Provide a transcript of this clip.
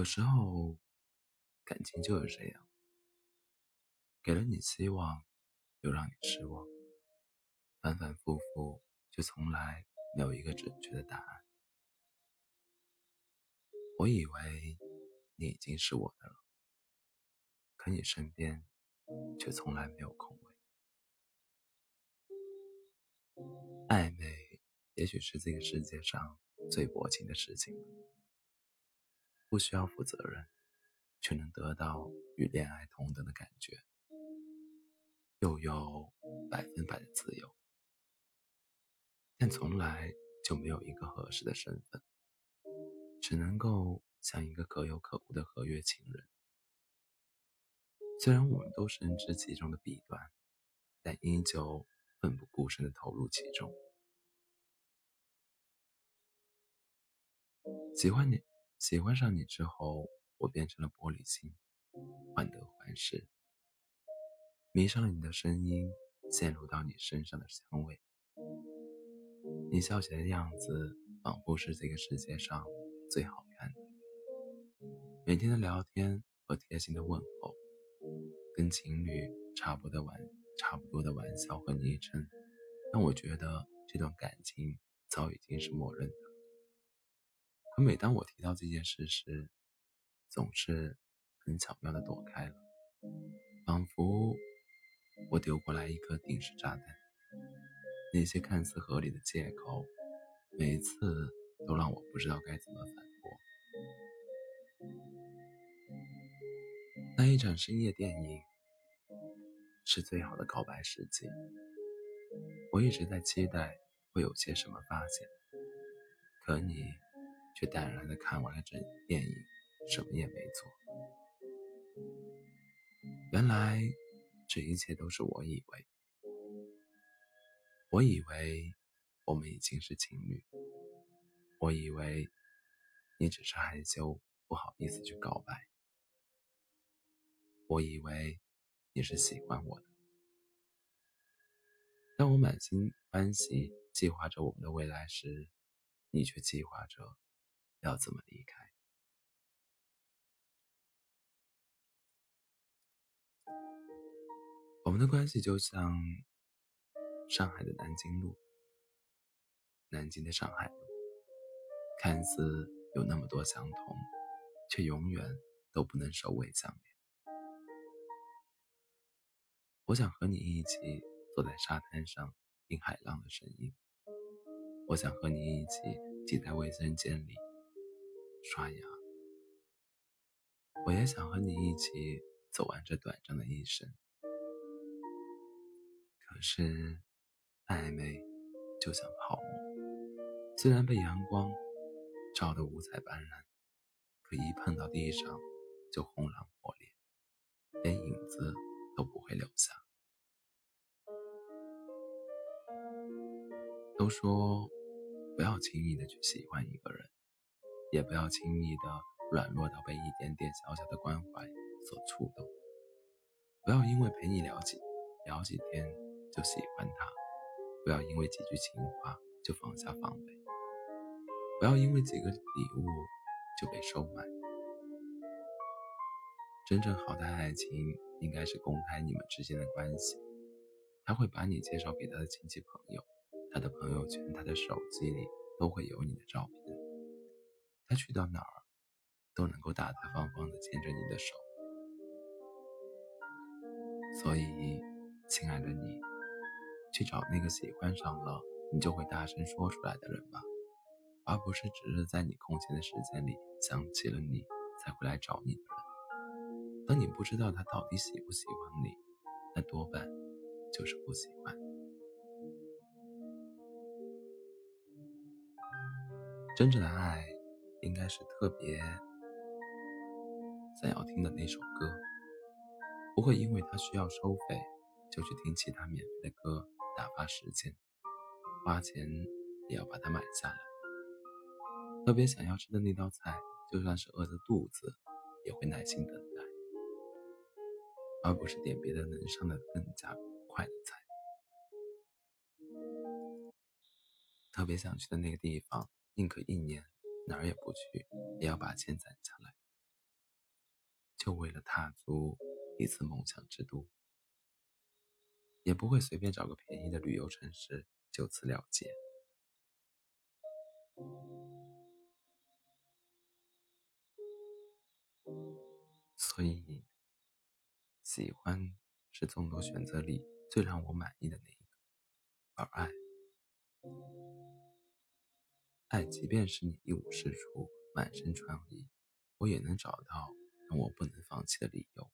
有时候，感情就是这样，给了你希望，又让你失望，反反复复，却从来没有一个准确的答案。我以为你已经是我的了，可你身边却从来没有空位。暧昧，也许是这个世界上最薄情的事情了。不需要负责任，却能得到与恋爱同等的感觉，又有百分百的自由，但从来就没有一个合适的身份，只能够像一个可有可无的合约情人。虽然我们都深知其中的弊端，但依旧奋不顾身的投入其中。喜欢你。喜欢上你之后，我变成了玻璃心，患得患失，迷上了你的声音，陷入到你身上的香味。你笑起来的样子，仿佛是这个世界上最好看的。每天的聊天和贴心的问候，跟情侣差不多的玩差不多的玩笑和昵称，让我觉得这段感情早已经是默认的。可每当我提到这件事时，总是很巧妙的躲开了，仿佛我丢过来一颗定时炸弹。那些看似合理的借口，每次都让我不知道该怎么反驳。那一场深夜电影是最好的告白时机，我一直在期待会有些什么发现，可你。却淡然的看完了整电影，什么也没做。原来这一切都是我以为，我以为我们已经是情侣，我以为你只是害羞不好意思去告白，我以为你是喜欢我的。当我满心欢喜计划着我们的未来时，你却计划着。要怎么离开？我们的关系就像上海的南京路，南京的上海路，看似有那么多相同，却永远都不能首尾相连。我想和你一起坐在沙滩上听海浪的声音，我想和你一起挤在卫生间里。刷牙，我也想和你一起走完这短暂的一生。可是，暧昧就像泡沫，虽然被阳光照得五彩斑斓，可一碰到地上就轰然破裂，连影子都不会留下。都说不要轻易的去喜欢一个人。也不要轻易的软弱到被一点点小小的关怀所触动。不要因为陪你聊几聊几天就喜欢他，不要因为几句情话就放下防备，不要因为几个礼物就被收买。真正好的爱情应该是公开你们之间的关系，他会把你介绍给他的亲戚朋友，他的朋友圈、他的手机里都会有你的照片。他去到哪儿，都能够大大方方的牵着你的手。所以，亲爱的你，去找那个喜欢上了你就会大声说出来的人吧，而不是只是在你空闲的时间里想起了你才会来找你的人。当你不知道他到底喜不喜欢你，那多半就是不喜欢。真正的爱。应该是特别想要听的那首歌，不会因为它需要收费就去听其他免费的歌打发时间，花钱也要把它买下来。特别想要吃的那道菜，就算是饿着肚子也会耐心等待，而不是点别的能上的更加快的菜。特别想去的那个地方，宁可一年。哪儿也不去，也要把钱攒下来，就为了踏足一次梦想之都，也不会随便找个便宜的旅游城市就此了结。所以，喜欢是众多选择里最让我满意的那一个，而爱，爱即便是你一无是处、满身疮痍，我也能找到让我不能放弃的理由，